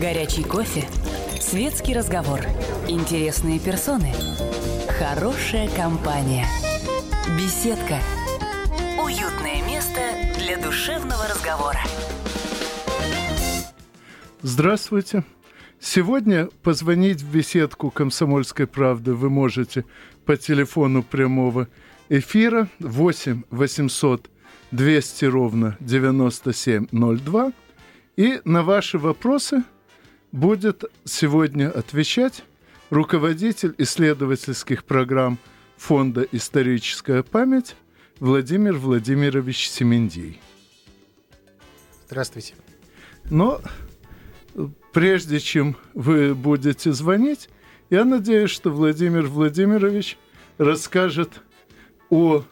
Горячий кофе. Светский разговор. Интересные персоны. Хорошая компания. Беседка. Уютное место для душевного разговора. Здравствуйте. Сегодня позвонить в беседку «Комсомольской правды» вы можете по телефону прямого эфира 8 800 200 ровно 9702. И на ваши вопросы будет сегодня отвечать руководитель исследовательских программ Фонда «Историческая память» Владимир Владимирович Семендий. Здравствуйте. Но прежде чем вы будете звонить, я надеюсь, что Владимир Владимирович расскажет о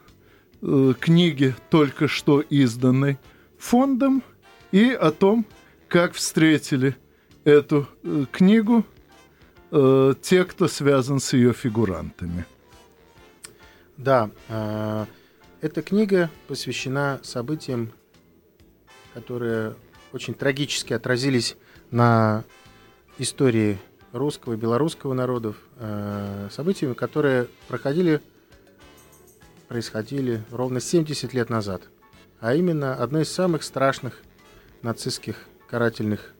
э, книге, только что изданной фондом, и о том, как встретили эту э, книгу э, те, кто связан с ее фигурантами. Да, э, эта книга посвящена событиям, которые очень трагически отразились на истории русского и белорусского народов, э, событиями, которые проходили, происходили ровно 70 лет назад. А именно, одно из самых страшных нацистских карательных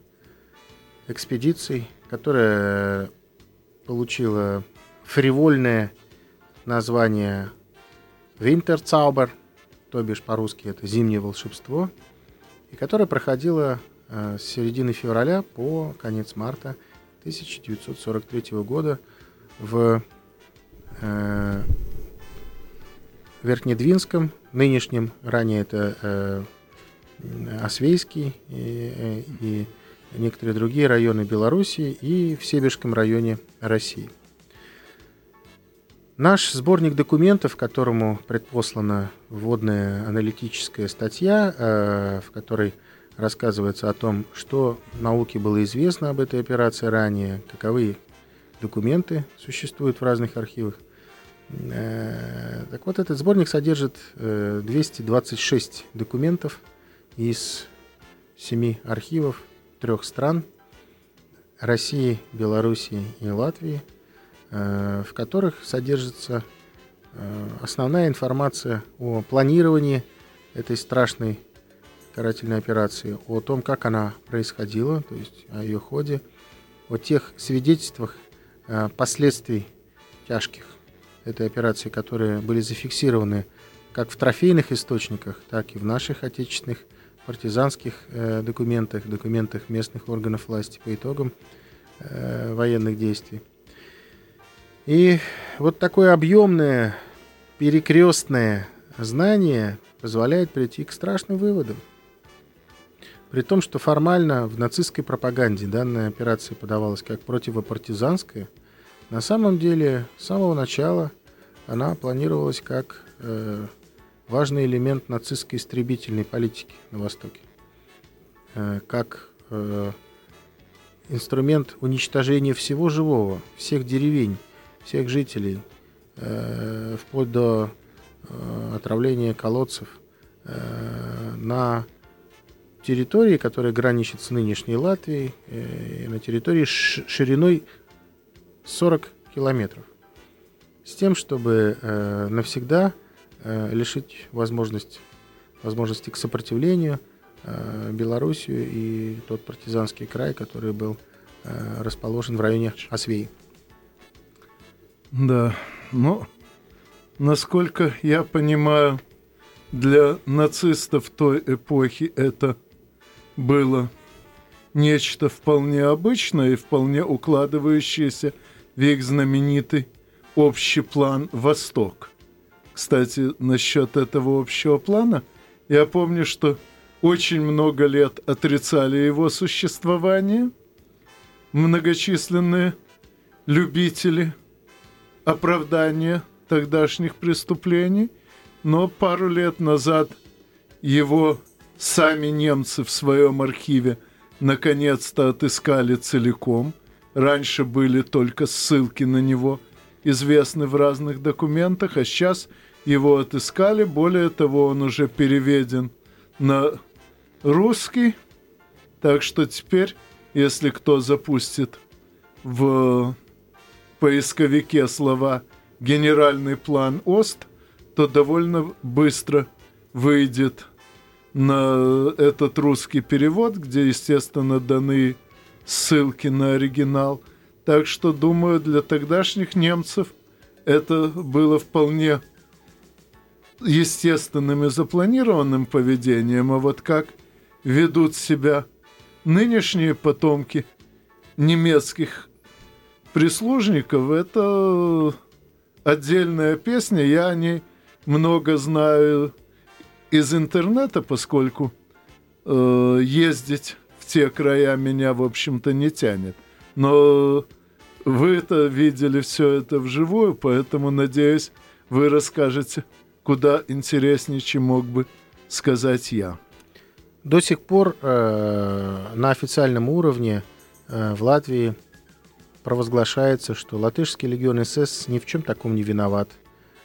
экспедиций, которая получила фривольное название Винтерцаубер, то бишь по-русски это «Зимнее волшебство», и которая проходила э, с середины февраля по конец марта 1943 года в э, Верхнедвинском, нынешнем, ранее это э, Освейский и, и некоторые другие районы Белоруссии и в Себежском районе России. Наш сборник документов, которому предпослана вводная аналитическая статья, э, в которой рассказывается о том, что науке было известно об этой операции ранее, каковы документы существуют в разных архивах. Э, так вот, этот сборник содержит 226 э, документов из семи архивов трех стран – России, Белоруссии и Латвии, э, в которых содержится э, основная информация о планировании этой страшной карательной операции, о том, как она происходила, то есть о ее ходе, о тех свидетельствах э, последствий тяжких этой операции, которые были зафиксированы как в трофейных источниках, так и в наших отечественных партизанских э, документах, документах местных органов власти по итогам э, военных действий. И вот такое объемное, перекрестное знание позволяет прийти к страшным выводам. При том, что формально в нацистской пропаганде данная операция подавалась как противопартизанская, на самом деле с самого начала она планировалась как э, важный элемент нацистской истребительной политики на Востоке, э, как э, инструмент уничтожения всего живого, всех деревень, всех жителей, э, вплоть до отравления колодцев на территории, которая граничит с нынешней Латвией, на территории шириной 40 километров, с тем, чтобы навсегда лишить возможность, возможности к сопротивлению э, Белоруссию и тот партизанский край, который был э, расположен в районе Освеи. Да, ну, насколько я понимаю, для нацистов той эпохи это было нечто вполне обычное и вполне укладывающееся в их знаменитый общий план «Восток». Кстати, насчет этого общего плана, я помню, что очень много лет отрицали его существование. Многочисленные любители оправдания тогдашних преступлений, но пару лет назад его сами немцы в своем архиве наконец-то отыскали целиком. Раньше были только ссылки на него известны в разных документах, а сейчас – его отыскали. Более того, он уже переведен на русский. Так что теперь если кто запустит в поисковике слова «генеральный план ОСТ», то довольно быстро выйдет на этот русский перевод, где, естественно, даны ссылки на оригинал. Так что, думаю, для тогдашних немцев это было вполне естественным и запланированным поведением, а вот как ведут себя нынешние потомки немецких прислужников, это отдельная песня. Я о ней много знаю из интернета, поскольку э, ездить в те края меня, в общем-то, не тянет. Но вы это видели все это вживую, поэтому, надеюсь, вы расскажете куда интереснее, чем мог бы сказать я. До сих пор э, на официальном уровне э, в Латвии провозглашается, что латышский легион СС ни в чем таком не виноват,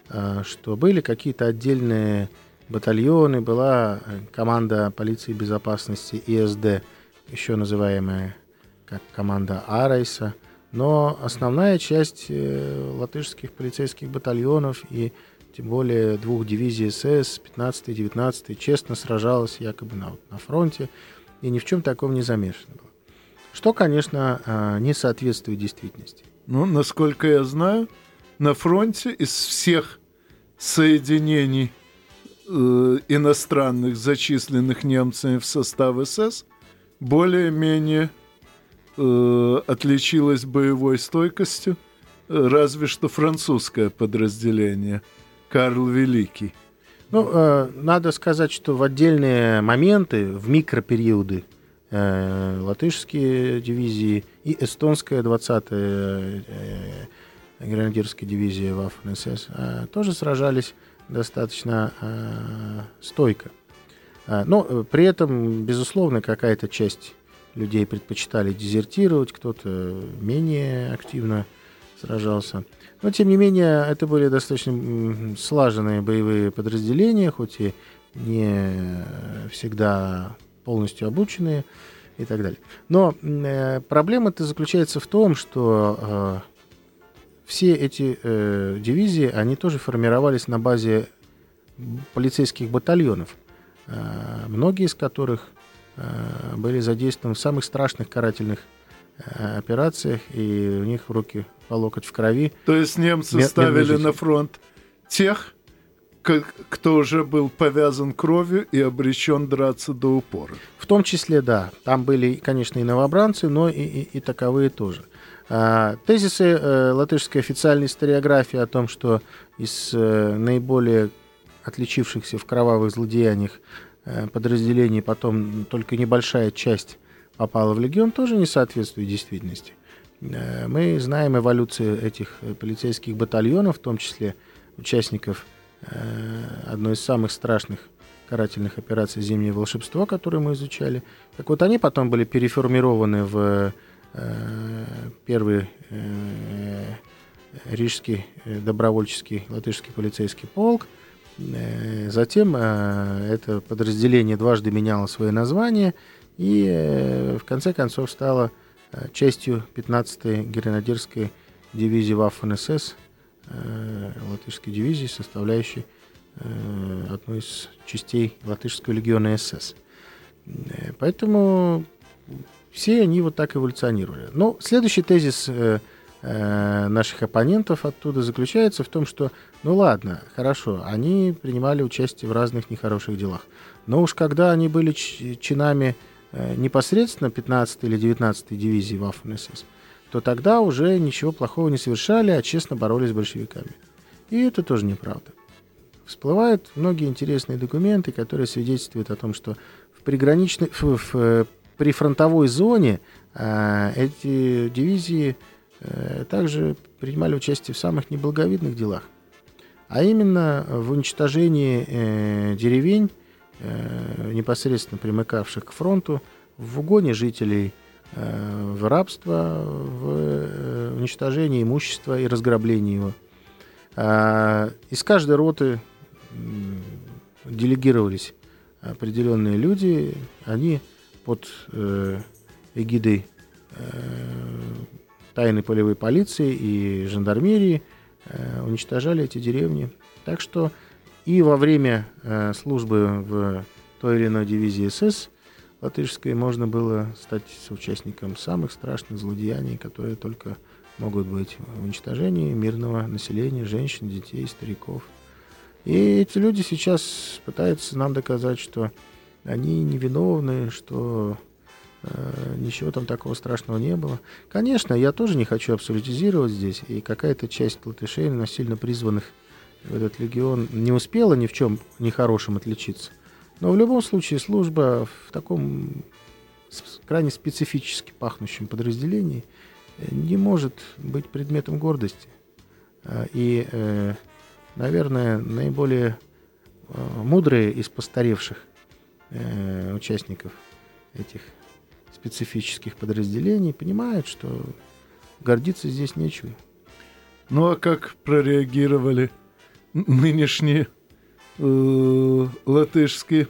э, что были какие-то отдельные батальоны, была э, команда полиции безопасности ИСД, еще называемая как команда Арайса, но основная часть э, латышских полицейских батальонов и тем более двух дивизий СС, 15 19 честно сражалась якобы на, на фронте и ни в чем таком не замешана была. Что, конечно, а, не соответствует действительности. Ну, насколько я знаю, на фронте из всех соединений э, иностранных, зачисленных немцами в состав СС, более-менее э, отличилась боевой стойкостью разве что французское подразделение – Карл Великий. Ну, э, надо сказать, что в отдельные моменты, в микропериоды, э, латышские дивизии и эстонская 20-я э, гренадерская дивизия Waffen-СС э, тоже сражались достаточно э, стойко. Э, но при этом, безусловно, какая-то часть людей предпочитали дезертировать, кто-то менее активно сражался. Но, тем не менее, это были достаточно слаженные боевые подразделения, хоть и не всегда полностью обученные и так далее. Но э, проблема-то заключается в том, что э, все эти э, дивизии, они тоже формировались на базе полицейских батальонов, э, многие из которых были задействованы в самых страшных карательных Э, операциях, и у них руки по локоть в крови. То есть немцы ставили на фронт тех, кто уже был повязан кровью и обречен драться до упора. В том числе, да. Там были, конечно, и новобранцы, но и, и, и таковые тоже. А, тезисы э, латышской официальной историографии о том, что из э, наиболее отличившихся в кровавых злодеяниях э, подразделений потом только небольшая часть попала в легион, тоже не соответствует действительности. Э, мы знаем эволюцию этих э, полицейских батальонов, в том числе участников э, одной из самых страшных карательных операций «Зимнее волшебство», которую мы изучали. Так вот, они потом были переформированы в первый Рижский добровольческий латышский полицейский полк. Затем это подразделение дважды меняло свое название – и э, в конце концов стала э, частью 15-й гренадерской дивизии Waffen-СС, э, латышской дивизии, составляющей одну из частей латышского легиона СС. Поэтому все они вот так эволюционировали. Но следующий тезис наших оппонентов оттуда заключается в том, что, ну ладно, хорошо, они принимали участие в разных нехороших делах. Но уж когда они были чинами Э, непосредственно 15 или 19 дивизии Waffen-СС, то тогда уже ничего плохого не совершали, а честно боролись с большевиками. И это тоже неправда. Всплывают многие интересные документы, которые свидетельствуют о том, что в приграничной, в, в, в э, прифронтовой зоне э, эти дивизии э, также принимали участие в самых неблаговидных делах, а именно в уничтожении э, деревень Э, непосредственно примыкавших к фронту, в угоне жителей э, в рабство, в э, уничтожение имущества и разграблении его. А, из каждой роты делегировались определенные люди, они под эгидой тайной полевой полиции и жандармерии уничтожали эти деревни. Так что и во время службы в той или иной дивизии СС латышской можно было стать соучастником самых страшных злодеяний, которые только могут быть в уничтожении мирного населения, женщин, детей, стариков. И эти люди сейчас пытаются нам доказать, что они невиновны, что э, ничего там такого страшного не было. Конечно, я тоже не хочу абсолютизировать здесь, и какая-то часть латышей, насильно призванных в этот легион, не успела ни в чем нехорошем отличиться. Но в любом случае служба в таком крайне специфически пахнущем подразделении э, не может быть предметом гордости. А, и, э, наверное, наиболее э, мудрые из постаревших участников этих специфических подразделений понимают, что гордиться здесь нечего. Ну а как прореагировали нынешние э, латышские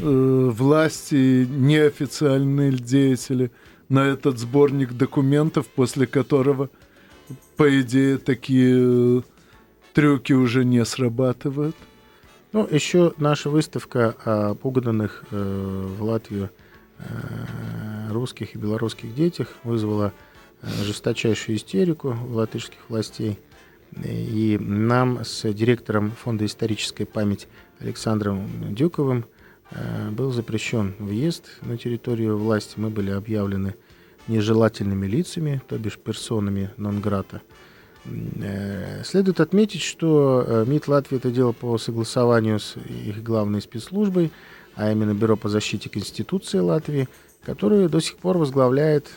э, власти, неофициальные деятели на этот сборник документов, после которого, по идее, такие э, трюки уже не срабатывают. Ну, еще наша выставка о пуганных э, в Латвию э, русских и белорусских детях вызвала э, жесточайшую истерику латышских властей – и нам с директором Фонда исторической памяти Александром Дюковым э, был запрещен въезд на территорию власти. Мы были объявлены нежелательными лицами, то бишь персонами нон-грата. Э, следует отметить, что МИД Латвии это делал по согласованию с их главной спецслужбой, а именно Бюро по защите Конституции Латвии, которую до сих пор возглавляет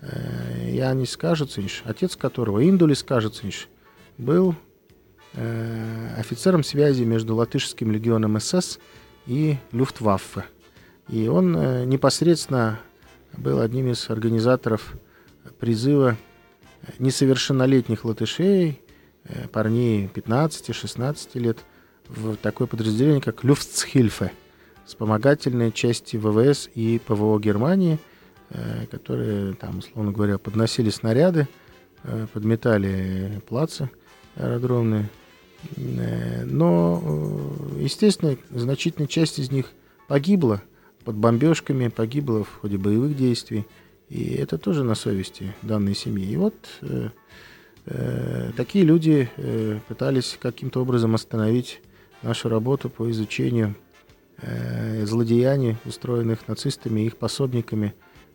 Янис Кажицинш, отец которого, Индулис Кажицинш, был э, офицером связи между латышским легионом СС и Люфтваффе. И он э, непосредственно был одним из организаторов призыва несовершеннолетних латышей, э, парней 15-16 лет, в такое подразделение, как Люфтсхильфе, вспомогательные части ВВС и ПВО Германии, э, которые, там, условно говоря, подносили снаряды, э, подметали плацы, аэродромные. Э, но, естественно, значительная часть из них погибла под бомбежками, погибла в ходе боевых действий. И это тоже на совести данной семьи. И вот такие люди пытались каким-то образом остановить нашу работу по изучению э, злодеяний, устроенных нацистами и их пособниками,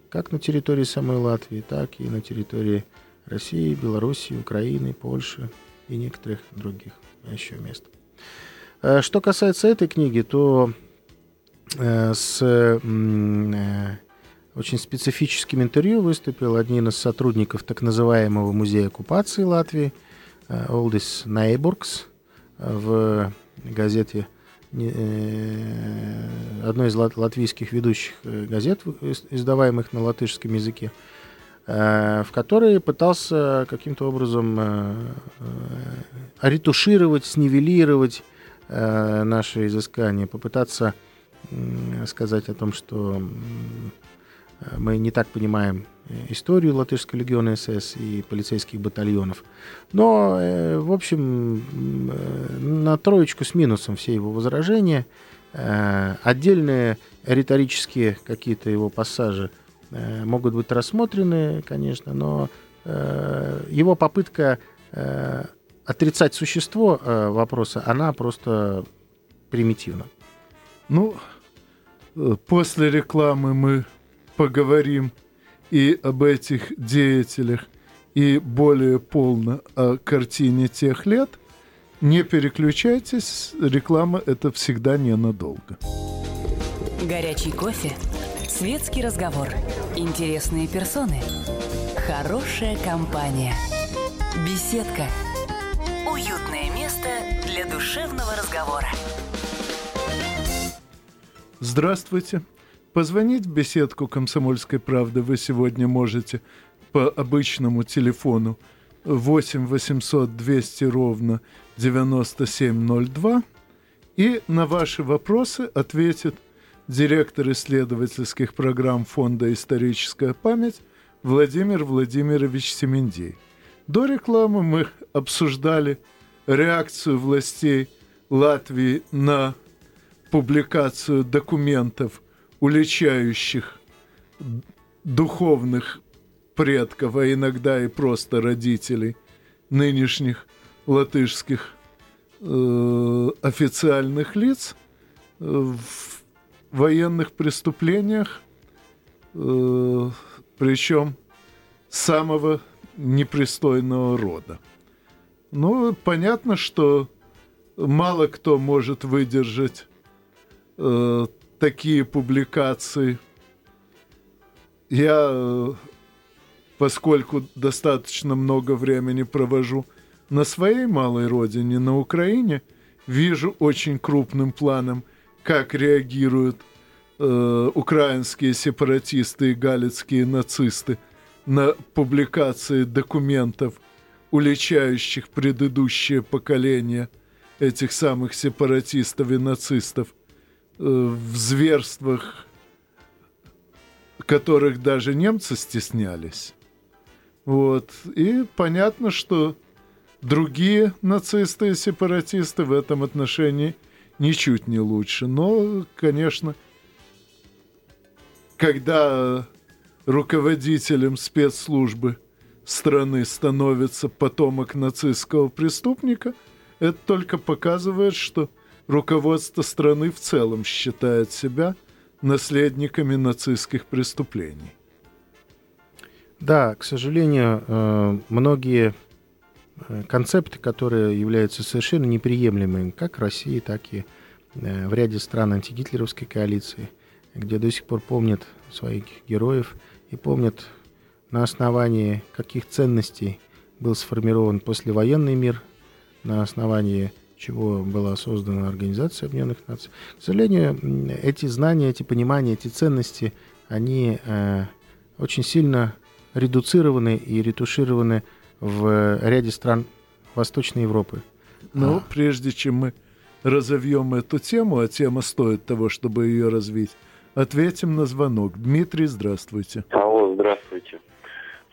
как на территории самой Латвии, так и на территории России, Белоруссии, Украины, Польши, и некоторых других еще мест. Э, что касается этой книги, то э, с э, очень специфическим интервью выступил один из сотрудников так называемого музея оккупации Латвии, Олдис Найбургс, в газете одной из латвийских ведущих газет, издаваемых на латышском языке. Э, в которой пытался каким-то образом э, э, ретушировать, снивелировать наши изыскания, попытаться сказать о том, что мы не так понимаем историю Латышского легиона СС и полицейских батальонов. Но, в общем, на троечку с минусом все его возражения. Отдельные риторические какие-то его пассажи – Э, могут быть рассмотрены, конечно, но э, его попытка э, отрицать существо вопроса, она просто примитивна. Ну, после рекламы мы поговорим и об этих деятелях, и более полно о картине тех лет. Не переключайтесь, реклама это всегда ненадолго. Горячий кофе Светский разговор. Интересные персоны. Хорошая компания. Беседка. Уютное место для душевного разговора. Здравствуйте. Позвонить в беседку «Комсомольской правды» вы сегодня можете по обычному телефону 8 800 200 ровно 9702 и на ваши вопросы ответит директор исследовательских программ Фонда «Историческая память» Владимир Владимирович Семендей. До рекламы мы обсуждали реакцию властей Латвии на публикацию документов, уличающих духовных предков, а иногда и просто родителей нынешних латышских э, официальных лиц э, в военных преступлениях, э, причем самого непристойного рода. Ну, понятно, что мало кто может выдержать э, такие публикации. Я, э, поскольку достаточно много времени провожу на своей малой родине, на Украине, вижу очень крупным планом, как реагируют э, украинские сепаратисты и галицкие нацисты на публикации документов, уличающих предыдущее поколение этих самых сепаратистов и нацистов в зверствах, которых даже немцы стеснялись. Вот. И понятно, что Другие нацисты и сепаратисты в этом отношении ничуть не лучше. Но, конечно, когда руководителем спецслужбы страны становится потомок нацистского преступника, это только показывает, что руководство страны в целом считает себя наследниками нацистских преступлений. Да, к сожалению, э, многие Э, концепты, которые являются совершенно неприемлемыми как в России, так и э, в ряде стран антигитлеровской коалиции, где до сих пор помнят своих героев и помнят на основании каких ценностей был сформирован послевоенный мир, на основании чего была создана Организация Объединенных Наций. К сожалению, эти знания, эти понимания, эти ценности, они э, очень сильно редуцированы и ретушированы в ряде стран Восточной Европы. Но а. прежде чем мы разовьем эту тему, а тема стоит того, чтобы ее развить, ответим на звонок. Дмитрий, здравствуйте. Алло, здравствуйте.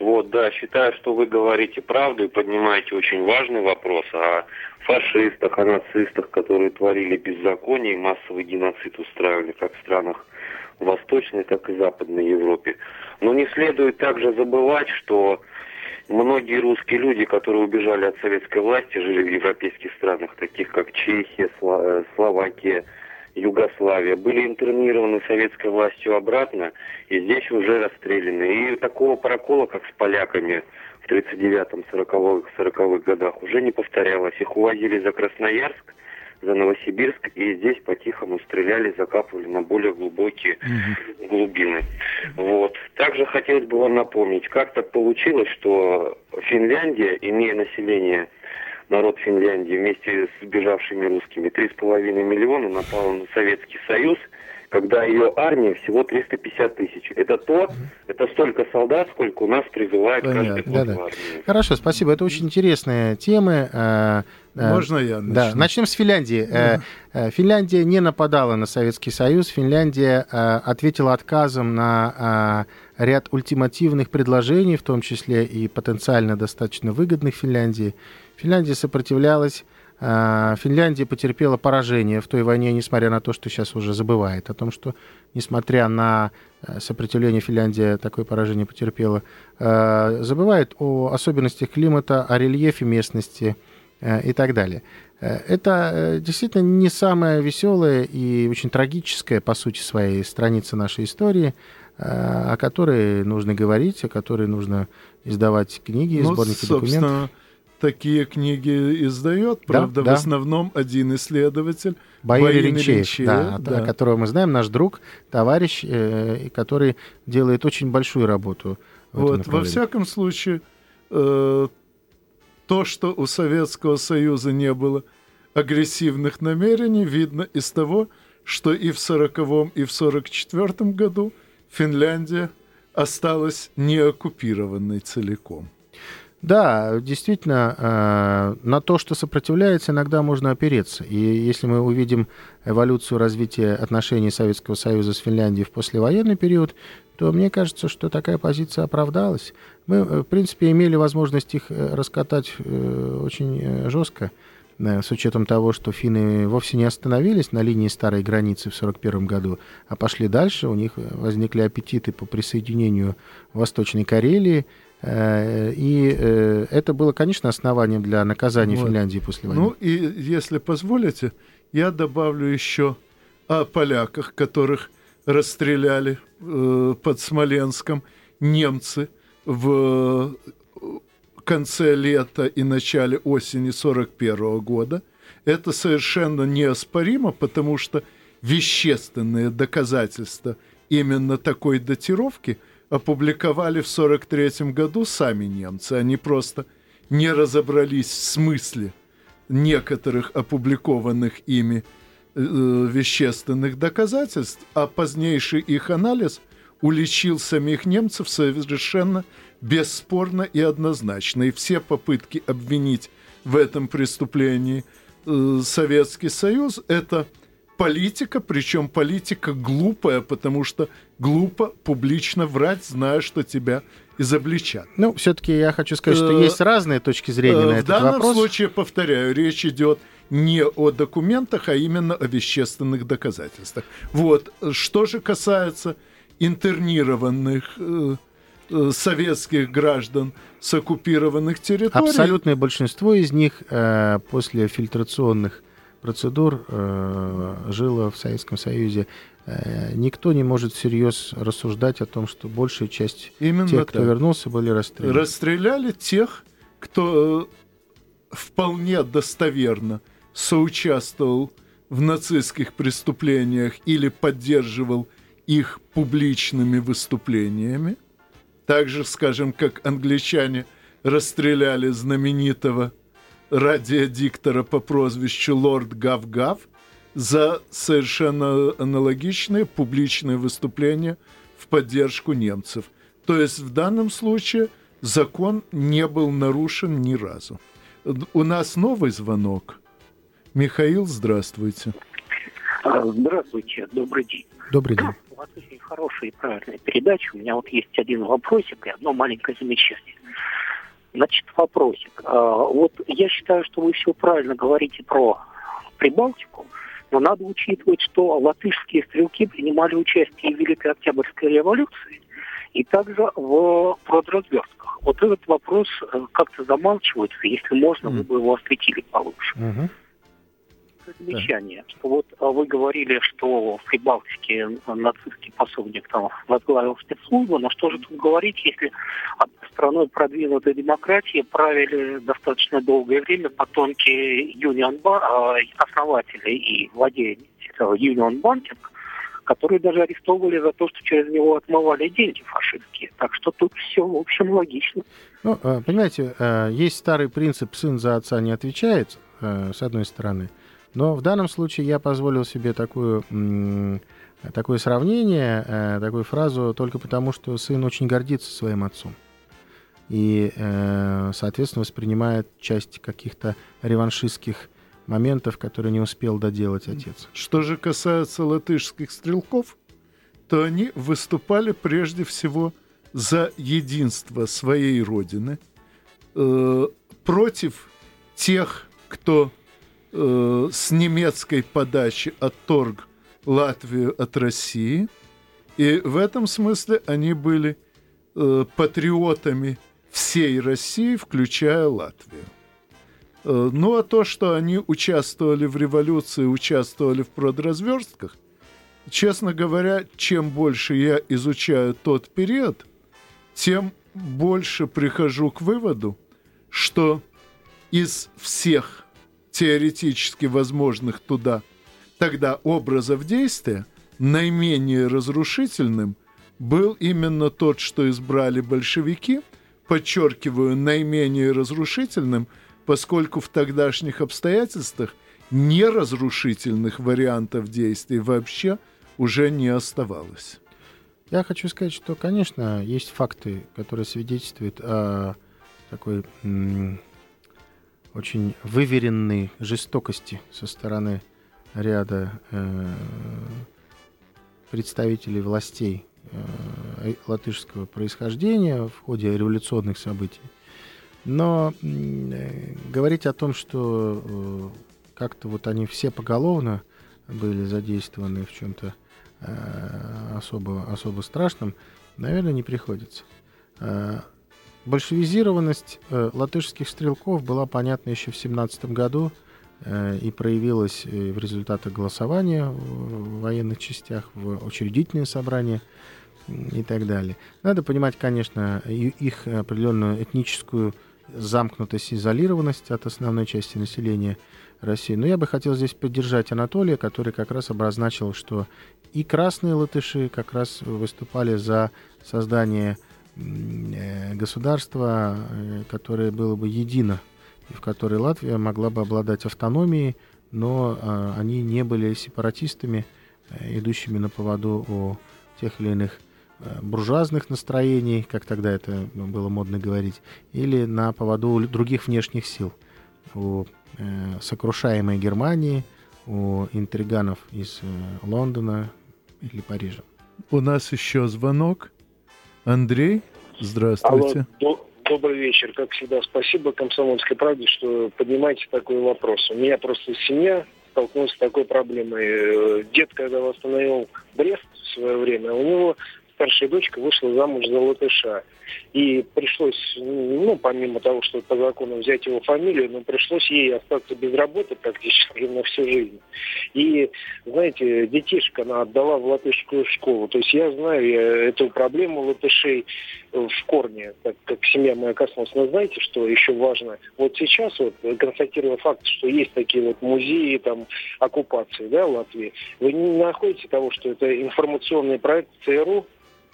Вот, да, считаю, что вы говорите правду и поднимаете очень важный вопрос о фашистах, о нацистах, которые творили беззаконие и массовый геноцид устраивали как в странах Восточной, так и Западной Европе. Но не следует также забывать, что Многие русские люди, которые убежали от советской власти, жили в европейских странах, таких как Чехия, Словакия, Югославия, были интернированы советской властью обратно и здесь уже расстреляны. И такого прокола, как с поляками в 39-м, 40-х 40 годах, уже не повторялось. Их увозили за Красноярск, за Новосибирск, и здесь по-тихому стреляли, закапывали на более глубокие угу. глубины. Вот. Также хотелось бы вам напомнить, как так получилось, что Финляндия, имея население народ Финляндии вместе с сбежавшими русскими 3,5 миллиона напала на Советский Союз – когда ее армия всего 350 тысяч. Это то, это столько солдат, сколько у нас призывают Понятно. каждый год да, да. Хорошо, спасибо. Это очень интересные темы. Э, э, Можно я начну? Да, начнем с Финляндии. Да. Финляндия не нападала на Советский Союз. Финляндия ответила отказом на ряд ультимативных предложений, в том числе и потенциально достаточно выгодных Финляндии. Финляндия сопротивлялась а, Финляндия потерпела поражение в той войне, несмотря на то, что сейчас уже забывает о том, что, несмотря на э, сопротивление, Финляндия такое поражение потерпела. А, забывает о особенностях климата, о рельефе местности э, и так далее. Э, это действительно не самая веселая и очень трагическая, по сути своей, страница нашей истории, о которой нужно говорить, о которой нужно издавать книги, ну, сборники документов такие книги издает, правда, да, в основном один исследователь. Баир Ренчеев, да, да. которого мы знаем, наш друг, товарищ, э, который делает очень большую работу. Вот, во всяком случае, э, то, что у Советского Союза не было агрессивных намерений, видно из того, что и в 40-м, и в 44-м году Финляндия осталась неоккупированной целиком. Да, действительно, э, на то, что сопротивляется, иногда можно опереться. И если мы увидим эволюцию развития отношений Советского Союза с Финляндией в послевоенный период, то мне кажется, что такая позиция оправдалась. Мы, э, в принципе, имели возможность их э, раскатать очень жестко, с учетом того, что финны вовсе не остановились на линии старой границы в 1941 году, а пошли дальше. У них возникли аппетиты по присоединению Восточной Карелии, и э, это было, конечно, основанием для наказания вот. Финляндии после войны. Ну и, если позволите, я добавлю еще о поляках, которых расстреляли э, под Смоленском немцы в конце лета и начале осени 41 года. Это совершенно неоспоримо, потому что вещественные доказательства именно такой датировки – опубликовали в 1943 году сами немцы. Они просто не разобрались в смысле некоторых опубликованных ими э, вещественных доказательств, а позднейший их анализ уличил самих немцев совершенно бесспорно и однозначно. И все попытки обвинить в этом преступлении э, Советский Союз – это – политика, причем политика глупая, потому что глупо публично врать, зная, что тебя изобличат. Ну, все-таки я хочу сказать, что э, есть разные точки зрения на этот вопрос. В данном случае, повторяю, речь идет не о документах, а именно о вещественных доказательствах. Вот. Что же касается интернированных э, э, советских граждан с оккупированных территорий... Абсолютное большинство из них э, после фильтрационных процедур э, жило в Советском Союзе, э, никто не может всерьез рассуждать о том, что большая часть Именно тех, кто так. вернулся, были расстреляны. Расстреляли тех, кто э, вполне достоверно соучаствовал в нацистских преступлениях или поддерживал их публичными выступлениями. Так же, скажем, как англичане расстреляли знаменитого радиодиктора по прозвищу Лорд Гав-Гав за совершенно аналогичные публичные выступления в поддержку немцев. То есть в данном случае закон не был нарушен ни разу. У нас новый звонок. Михаил, здравствуйте. А, здравствуйте, добрый день. Добрый день. У вас очень хорошая и правильная передача. У меня вот есть один вопросик и одно маленькое замечание. Значит, вопросик. А, вот я считаю, что вы все правильно говорите про Прибалтику, но надо учитывать, что латышские стрелки принимали участие в Великой Октябрьской революции и также в продразверстках. Вот этот вопрос э, как-то замалчивается, если можно, вы бы его осветили получше. Mm-hmm замечание, да. вот а, вы говорили, что в Прибалтике нацистский пособник там возглавил спецслужбу, но что же тут говорить, если страной продвинутой демократии правили достаточно долгое время потомки Union а, основателей и владельцев Union Banking, которые даже арестовывали за то, что через него отмывали деньги фашистские. Так что тут все, в общем, логично. Ну, э, понимаете, есть старый принцип «сын за отца не отвечает», с одной стороны. Но в данном случае я позволил себе такую, такое сравнение, э, такую фразу только потому, что сын очень гордится своим отцом. И, э, соответственно, воспринимает часть каких-то реваншистских моментов, которые не успел доделать отец. Что же касается латышских стрелков, то они выступали прежде всего за единство своей родины, э, против тех, кто э, с немецкой подачи отторг Латвию от России. И в этом смысле они были э, патриотами всей России, включая Латвию. Э, ну а то, что они участвовали в революции, участвовали в продразверстках, честно говоря, чем больше я изучаю тот период, тем больше прихожу к выводу, что из всех теоретически возможных туда тогда образов действия, наименее разрушительным был именно тот, что избрали большевики, подчеркиваю, наименее разрушительным, поскольку в тогдашних обстоятельствах неразрушительных вариантов действий вообще уже не оставалось. Я хочу сказать, что, конечно, есть факты, которые свидетельствуют о такой очень выверенной жестокости со стороны ряда э, представителей властей э, латышского происхождения в ходе революционных событий. Но э, говорить о том, что э, как-то вот они все поголовно были задействованы в чем-то э, особо, особо страшном, наверное, не приходится. Э, большевизированность э, латышских стрелков была понятна еще в 17 году э, и проявилась в результатах голосования в военных частях, в учредительные собрания и так далее. Надо понимать, конечно, их определенную этническую замкнутость, изолированность от основной части населения России. Но я бы хотел здесь поддержать Анатолия, который как раз обозначил, что и красные латыши как раз выступали за создание э, государства, э, которое было бы едино, и в которой Латвия могла бы обладать автономией, но э, они не были сепаратистами, идущими на поводу у тех или иных буржуазных настроений, как тогда это было модно говорить, или на поводу других внешних сил, у сокрушаемой Германии, у интриганов из Лондона, или Парижа. У нас еще звонок. Андрей, здравствуйте. Алло, добрый вечер. Как всегда, спасибо «Комсомольской правде», что поднимаете такой вопрос. У меня просто семья столкнулась с такой проблемой. Дед, когда восстановил Брест в свое время, у него старшая дочка вышла замуж за латыша. И пришлось, ну, помимо того, что по закону взять его фамилию, но пришлось ей остаться без работы практически на всю жизнь. И, знаете, детишка она отдала в латышскую школу. То есть я знаю я эту проблему латышей в корне, так как семья моя коснулась. Но знаете, что еще важно? Вот сейчас, вот, констатируя факт, что есть такие вот музеи, там, оккупации, да, Латвии, вы не находите того, что это информационный проект ЦРУ,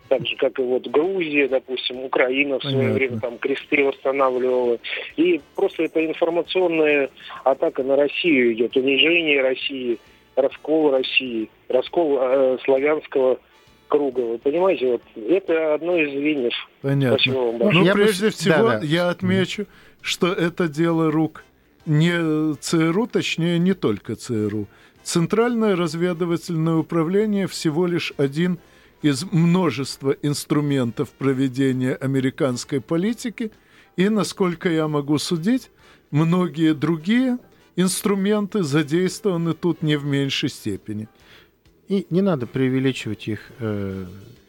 так же, как и вот Грузия, допустим, Украина в свое Понятно. время там кресты восстанавливала. И просто это информационная атака на Россию идет, унижение России, раскол России, раскол э, славянского круга. Вы понимаете, вот это одно из звеньев. Понятно. Ну, я прежде бы... всего, да, да. я отмечу, что это дело рук не ЦРУ, точнее, не только ЦРУ. Центральное разведывательное управление всего лишь один из множества инструментов проведения американской политики, и, насколько я могу судить, многие другие инструменты задействованы тут не в меньшей степени. И не надо преувеличивать их э,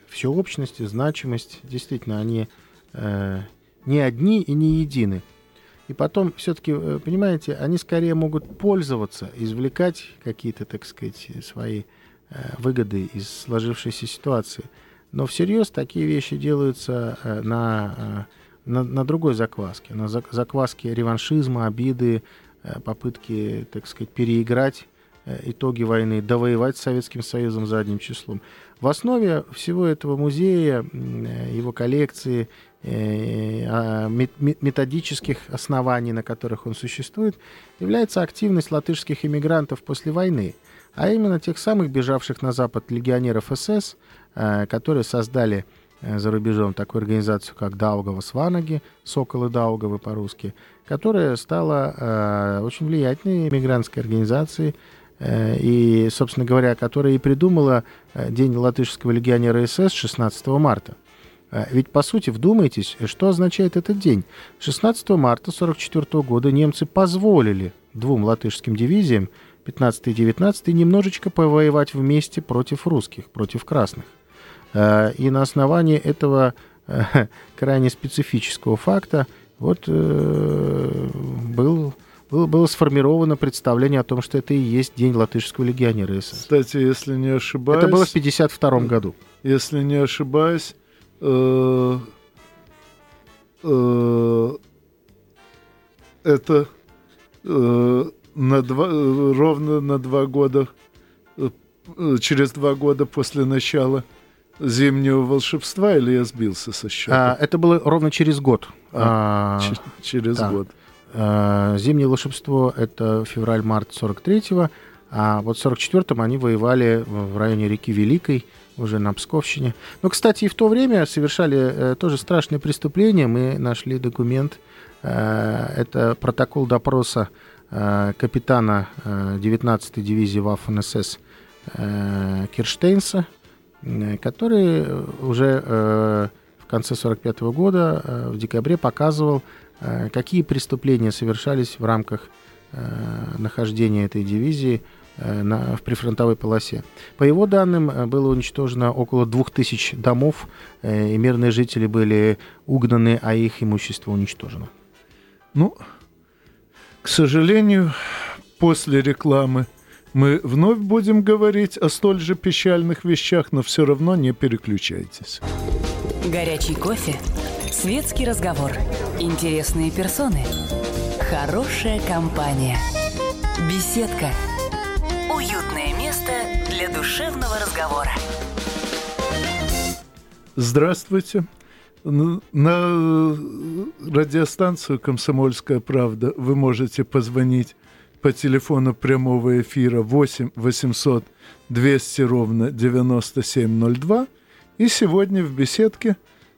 всеобщность и значимость. Действительно, они э, не одни и не едины. И потом, все-таки, э, понимаете, они скорее могут пользоваться, извлекать какие-то, так сказать, свои Э, выгоды из сложившейся ситуации. Но всерьез такие вещи делаются э, на, э, на, на другой закваске, на закваске реваншизма, обиды, попытки, так сказать, переиграть итоги войны, довоевать с Советским Союзом задним числом. В основе всего этого музея, его коллекции, а, методических оснований, на которых он существует, является активность латышских иммигрантов после войны – а именно тех самых бежавших на Запад легионеров СС, э, которые создали э, за рубежом такую организацию, как Даугава Сванаги, Соколы Даугавы по-русски, которая стала э, очень влиятельной мигрантской организацией, и, собственно говоря, которая и придумала День латышского легионера СС 16 марта. Ведь, по сути, вдумайтесь, что означает этот день. 16 марта 1944 года немцы позволили двум латышским дивизиям 15 и 19 немножечко повоевать вместе против русских, против красных. Э, и на основании этого э, крайне специфического факта вот э, был было, было сформировано представление о том, что это и есть День латышского легионера СС. Кстати, если не ошибаюсь... Это было в 1952 году. Если не ошибаюсь, э, э, это э, на два, ровно на два года, э, через два года после начала зимнего волшебства, или я сбился со счета? А, это было ровно через год. А, а, через да. год. А, зимнее волшебство — это февраль-март 43-го, а вот в 44-м они воевали в районе реки Великой уже на Псковщине. Но, кстати, и в то время совершали э, тоже страшные преступления. Мы нашли документ, э, это протокол допроса э, капитана э, 19-й дивизии Waffen-СС э, Кирштейнса, э, который уже э, в конце 1945 года, э, в декабре, показывал, э, какие преступления совершались в рамках э, нахождения этой дивизии – Э, на, в прифронтовой полосе. По его данным, э, было уничтожено около 2000 домов, э, и мирные жители были угнаны, а их имущество уничтожено. Ну, к сожалению, после рекламы мы вновь будем говорить о столь же печальных вещах, но все равно не переключайтесь. Горячий кофе, светский разговор, интересные персоны, хорошая компания, беседка – Уютное место для душевного разговора. Здравствуйте. На радиостанцию «Комсомольская правда» вы можете позвонить по телефону прямого эфира 8 800 200 ровно 9702. И сегодня в беседке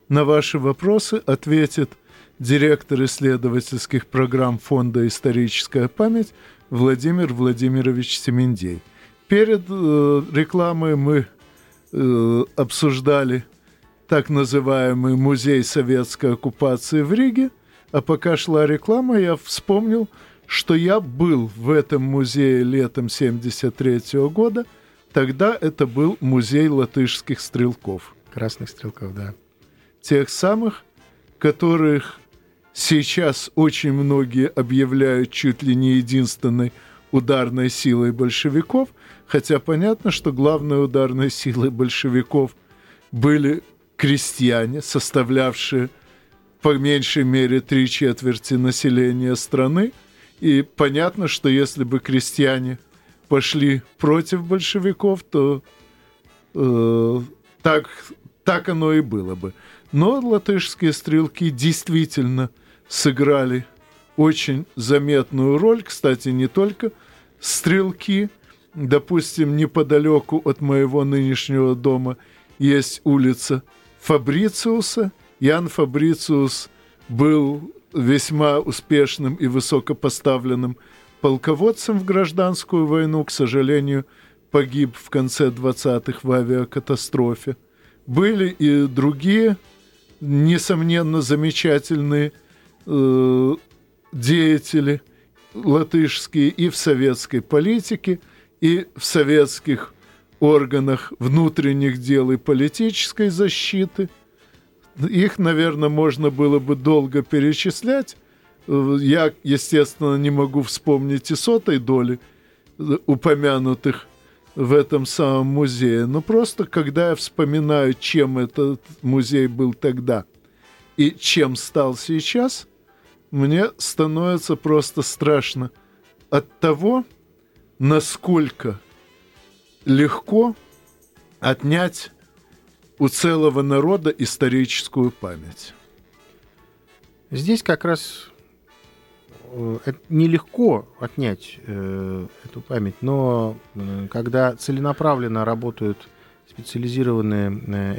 на ваши вопросы ответит директор исследовательских программ Фонда «Историческая память» Владимир Владимирович Семендей. Перед э, рекламой мы э, обсуждали так называемый музей советской оккупации в Риге, а пока шла реклама, я вспомнил, что я был в этом музее летом 73 года. Тогда это был музей латышских стрелков. Красных стрелков, да. Тех самых, которых сейчас очень многие объявляют чуть ли не единственной ударной силой большевиков, хотя понятно, что главной ударной силой большевиков были крестьяне, составлявшие по меньшей мере три четверти населения страны. И понятно, что если бы крестьяне пошли против большевиков, то э, так, так оно и было бы. Но латышские стрелки действительно сыграли очень заметную роль. Кстати, не только стрелки. Допустим, неподалеку от моего нынешнего дома есть улица Фабрициуса. Ян Фабрициус был весьма успешным и высокопоставленным полководцем в гражданскую войну, к сожалению, погиб в конце 20-х в авиакатастрофе. Были и другие, несомненно, замечательные э, деятели латышские и в советской политике, и в советских органах внутренних дел и политической защиты. Их, наверное, можно было бы долго перечислять. Я, естественно, не могу вспомнить и сотой доли упомянутых в этом самом музее. Но просто, когда я вспоминаю, чем этот музей был тогда и чем стал сейчас, мне становится просто страшно от того, насколько легко отнять у целого народа историческую память. Здесь как раз э, нелегко отнять э, эту память, но э, когда целенаправленно работают специализированные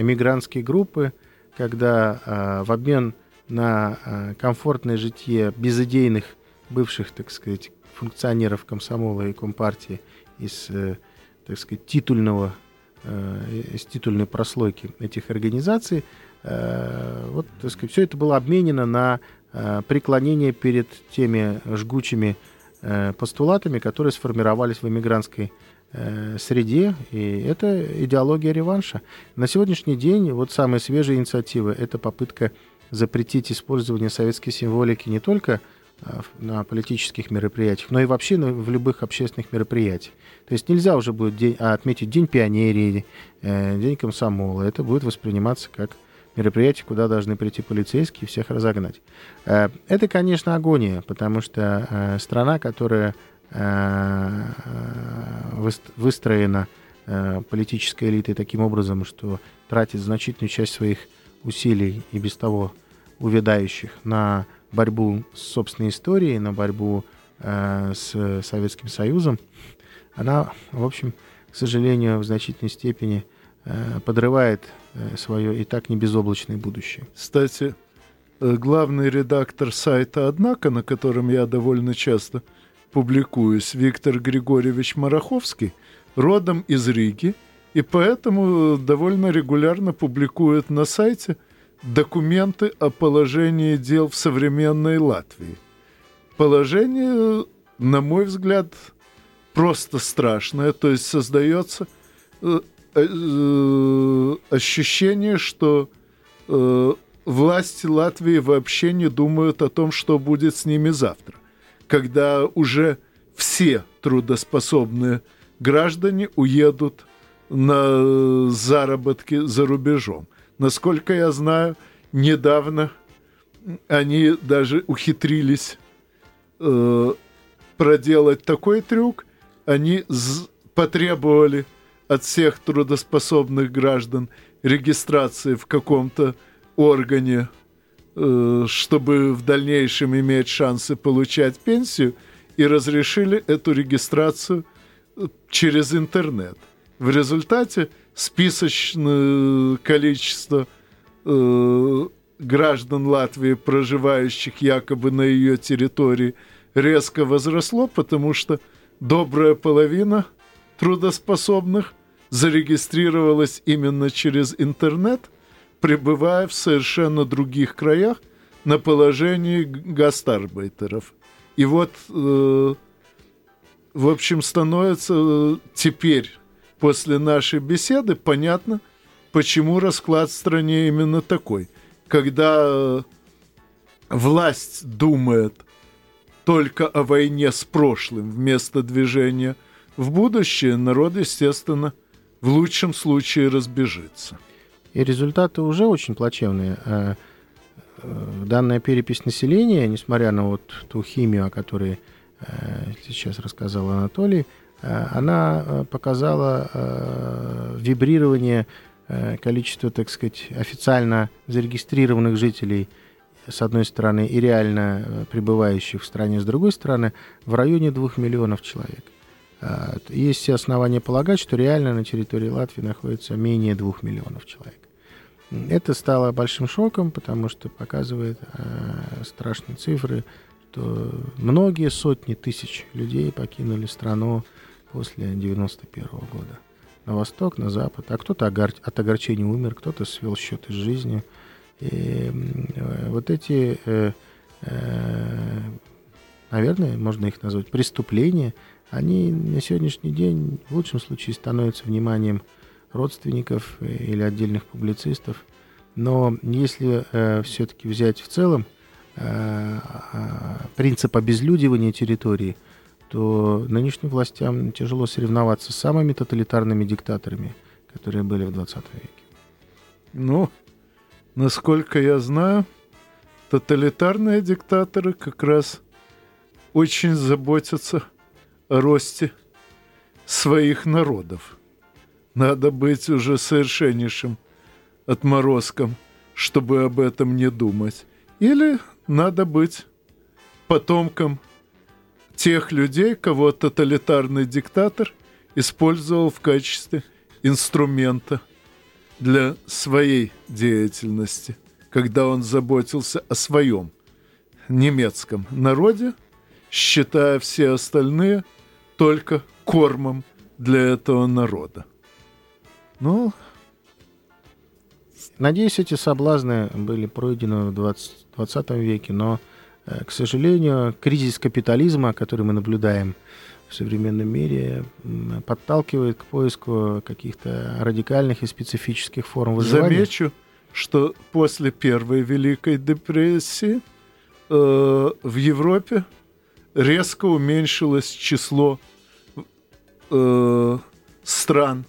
эмигрантские группы, когда в обмен на комфортное житие безыдейных бывших, так сказать, функционеров комсомола и компартии из, так сказать, титульного, э, из титульной прослойки этих организаций, вот, так сказать, все это было обменено на преклонение перед теми жгучими постулатами, которые сформировались в эмигрантской среде, и это идеология реванша. На сегодняшний день вот самые свежие инициативы – это попытка запретить использование советской символики не только на политических мероприятиях, но и вообще в любых общественных мероприятиях. То есть нельзя уже будет день, а, отметить День пионерии, э, День комсомола. Это будет восприниматься как мероприятие, куда должны прийти полицейские и всех разогнать. Э, это, конечно, агония, потому что э, страна, которая выстроена политической элитой таким образом, что тратит значительную часть своих усилий и без того увядающих на борьбу с собственной историей, на борьбу э, с Советским Союзом, она, в общем, к сожалению, в значительной степени подрывает свое и так не безоблачное будущее. Кстати, главный редактор сайта «Однако», на котором я довольно часто публикуюсь, Виктор Григорьевич Мараховский, родом из Риги, и поэтому довольно регулярно публикует на сайте документы о положении дел в современной Латвии. Положение, на мой взгляд, просто страшное, то есть создается э, э, ощущение, что э, власти Латвии вообще не думают о том, что будет с ними завтра, когда уже все трудоспособные граждане уедут на заработки за рубежом. Насколько я знаю, недавно они даже ухитрились э, проделать такой трюк. Они потребовали от всех трудоспособных граждан регистрации в каком-то органе, э, чтобы в дальнейшем иметь шансы получать пенсию, и разрешили эту регистрацию э, через интернет. В результате списочное количество э, граждан Латвии, проживающих якобы на ее территории, резко возросло, потому что добрая половина трудоспособных зарегистрировалась именно через интернет, пребывая в совершенно других краях на положении гастарбайтеров. И вот, э, в общем, становится э, теперь после нашей беседы понятно, почему расклад в стране именно такой. Когда э, власть думает только о войне с прошлым вместо движения в будущее, народ, естественно, в лучшем случае разбежится. И результаты уже очень плачевные. Э, э, данная перепись населения, несмотря на вот ту химию, о которой сейчас рассказал Анатолий, она э, показала э, вибрирование количества, так сказать, официально зарегистрированных жителей с одной стороны и реально пребывающих в стране с другой стороны в районе двух миллионов человек. Есть все основания полагать, что реально на территории Латвии находится менее двух миллионов человек. Это стало большим шоком, потому что показывает страшные цифры, что многие сотни тысяч людей покинули страну после 91 -го года. На восток, на запад. А кто-то от огорчения умер, кто-то свел счеты с жизнью. И вот эти, э, э, наверное, можно их назвать преступления, они на сегодняшний день в лучшем случае становятся вниманием родственников или отдельных публицистов. Но если э, все-таки взять в целом э, принцип обезлюдивания территории – то нынешним властям тяжело соревноваться с самыми тоталитарными диктаторами, которые были в 20 веке. Ну, насколько я знаю, тоталитарные диктаторы как раз очень заботятся о росте своих народов. Надо быть уже совершеннейшим отморозком, чтобы об этом не думать. Или надо быть потомком тех людей, кого тоталитарный диктатор использовал в качестве инструмента для своей деятельности, когда он заботился о своем немецком народе, считая все остальные только кормом для этого народа. Ну, Надеюсь, эти соблазны были пройдены в 20, 20 веке, но к сожалению, кризис капитализма, который мы наблюдаем в современном мире, подталкивает к поиску каких-то радикальных и специфических форм выживания. Замечу, что после Первой Великой депрессии э, в Европе резко уменьшилось число э, стран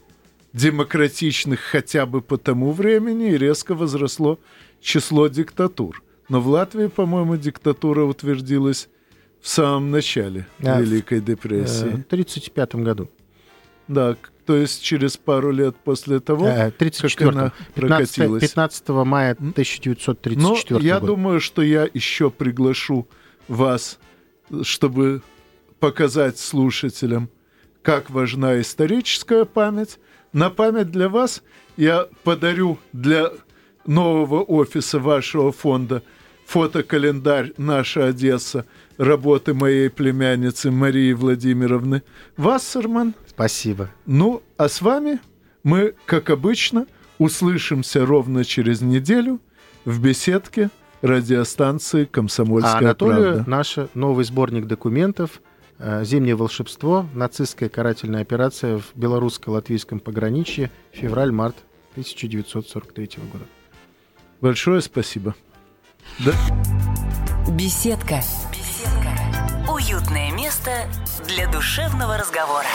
демократичных хотя бы по тому времени и резко возросло число диктатур. Но в Латвии, по-моему, диктатура утвердилась в самом начале а, Великой депрессии. В 1935 году. Да, то есть через пару лет после того, 34 как она 15, прокатилась. 15 мая 1934 Но года. я думаю, что я еще приглашу вас, чтобы показать слушателям, как важна историческая память, на память для вас я подарю для нового офиса вашего фонда фотокалендарь «Наша Одесса» работы моей племянницы Марии Владимировны Вассерман. Спасибо. Ну, а с вами мы, как обычно, услышимся ровно через неделю в беседке радиостанции «Комсомольская а Анатолию правда». наш новый сборник документов э, «Зимнее волшебство. Нацистская карательная операция в белорусско-латвийском пограничье. Февраль-март 1943 года». Большое спасибо. Да. Беседка. Беседка. Уютное место для душевного разговора.